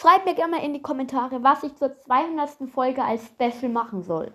Schreibt mir gerne mal in die Kommentare, was ich zur 200. Folge als Special machen soll.